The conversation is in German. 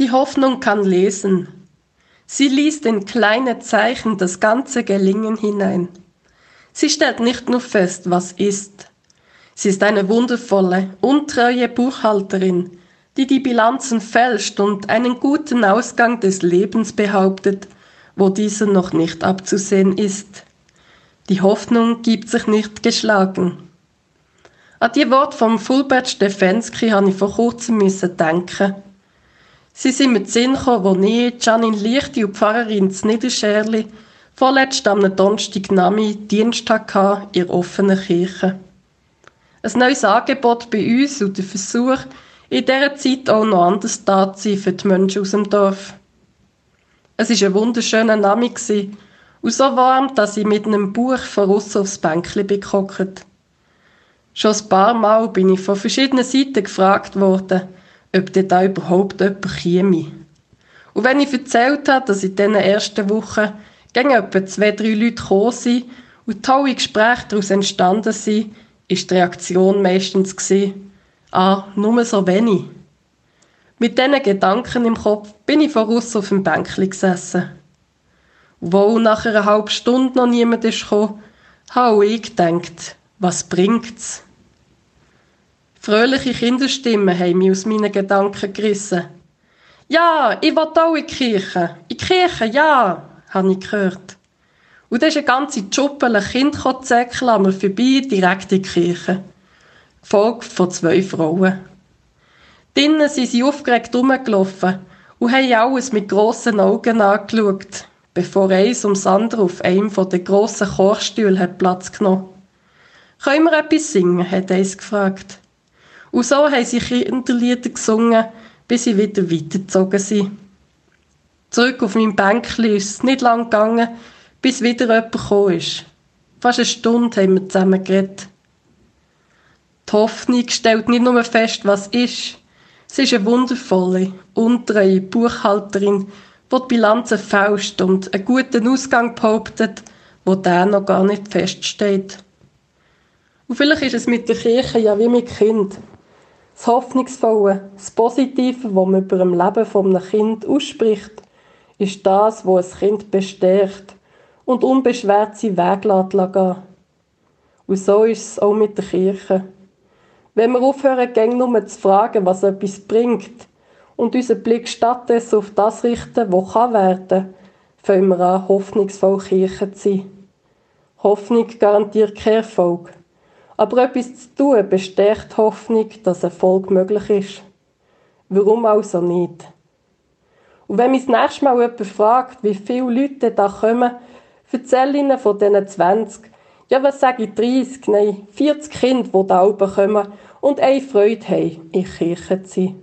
Die Hoffnung kann lesen. Sie liest in kleine Zeichen das ganze Gelingen hinein. Sie stellt nicht nur fest, was ist. Sie ist eine wundervolle, untreue Buchhalterin, die die Bilanzen fälscht und einen guten Ausgang des Lebens behauptet, wo dieser noch nicht abzusehen ist. Die Hoffnung gibt sich nicht geschlagen. An die Worte vom Fulbert Stefensky habe ich vor kurzem denken. Sie sind mit Sinn gekommen, als ich, Janine Lichti und Pfarrerin z Niederscherli vorletzt am Donnerstag Nami Dienst hatte in der offenen Kirche. Ein neues Angebot bei uns und der Versuch, in dieser Zeit auch noch anders da zu sein für die Menschen aus dem Dorf. Es war ein wunderschöner Name und so warm, dass ich mit einem Buch von aussen aufs Bänkchen bekockt. Schon ein paar Mal bin ich von verschiedenen Seiten gefragt worden, ob denn da überhaupt jemand käme. Und wenn ich erzählt habe, dass in diesen ersten Wochen gegen etwa zwei, drei Leute gekommen sind und tolle Gespräche daraus entstanden sind, ist die Reaktion meistens gewesen, ah, nur so wenig. Mit diesen Gedanken im Kopf bin ich voraus auf dem Bänkchen gesessen. Wo nach einer halben Stunde noch niemand ist habe ich gedacht, was bringt's? Fröhliche Kinderstimmen haben mich aus meinen Gedanken gerissen. Ja, ich will auch in die Kirche. In die Kirche, ja, habe ich gehört. Und da ist eine ganze Schuppel Kind zäckeln an mir vorbei, direkt in die Kirche. Gefolgt von zwei Frauen. Drinnen sind sie aufgeregt rumgelaufen und haben alles mit grossen Augen angeschaut, bevor eins ums andere auf einem der grossen Chorstühle hat Platz genommen. Können wir etwas singen? hat eins gefragt. Und so haben sie Kinderlieder gesungen, bis sie wieder weitergezogen sind. Zurück auf meinem Bänkchen ist es nicht lang gegangen, bis wieder jemand gekommen ist. Fast eine Stunde haben wir zusammen geredet. Die Hoffnung stellt nicht nur fest, was ist. Sie ist eine wundervolle, untreue Buchhalterin, die die Bilanzen fälscht und einen guten Ausgang behauptet, wo der noch gar nicht feststeht. Und vielleicht ist es mit der Kirche ja wie mit Kind. Das Hoffnungsvolle, das Positive, das man über dem Leben eines Kind ausspricht, ist das, was ein Kind bestärkt und unbeschwert seinen Weg gehen Und so ist es auch mit der Kirche. Wenn wir aufhören, gäng nur zu fragen, was etwas bringt, und unseren Blick stattdessen auf das richten, was kann werden, fangen wir an, hoffnungsvoll Kirche zu sein. Hoffnung garantiert keinen Erfolg. Aber etwas zu tun bestärkt Hoffnung, dass Erfolg möglich ist. Warum also nicht? Und wenn mich das nächste Mal jemand fragt, wie viele Leute da kommen, erzähle ihnen von diesen 20. Ja, was sage ich, 30, nein, 40 Kinder, die da oben kommen und eine Freude haben, in Kirche zu sein.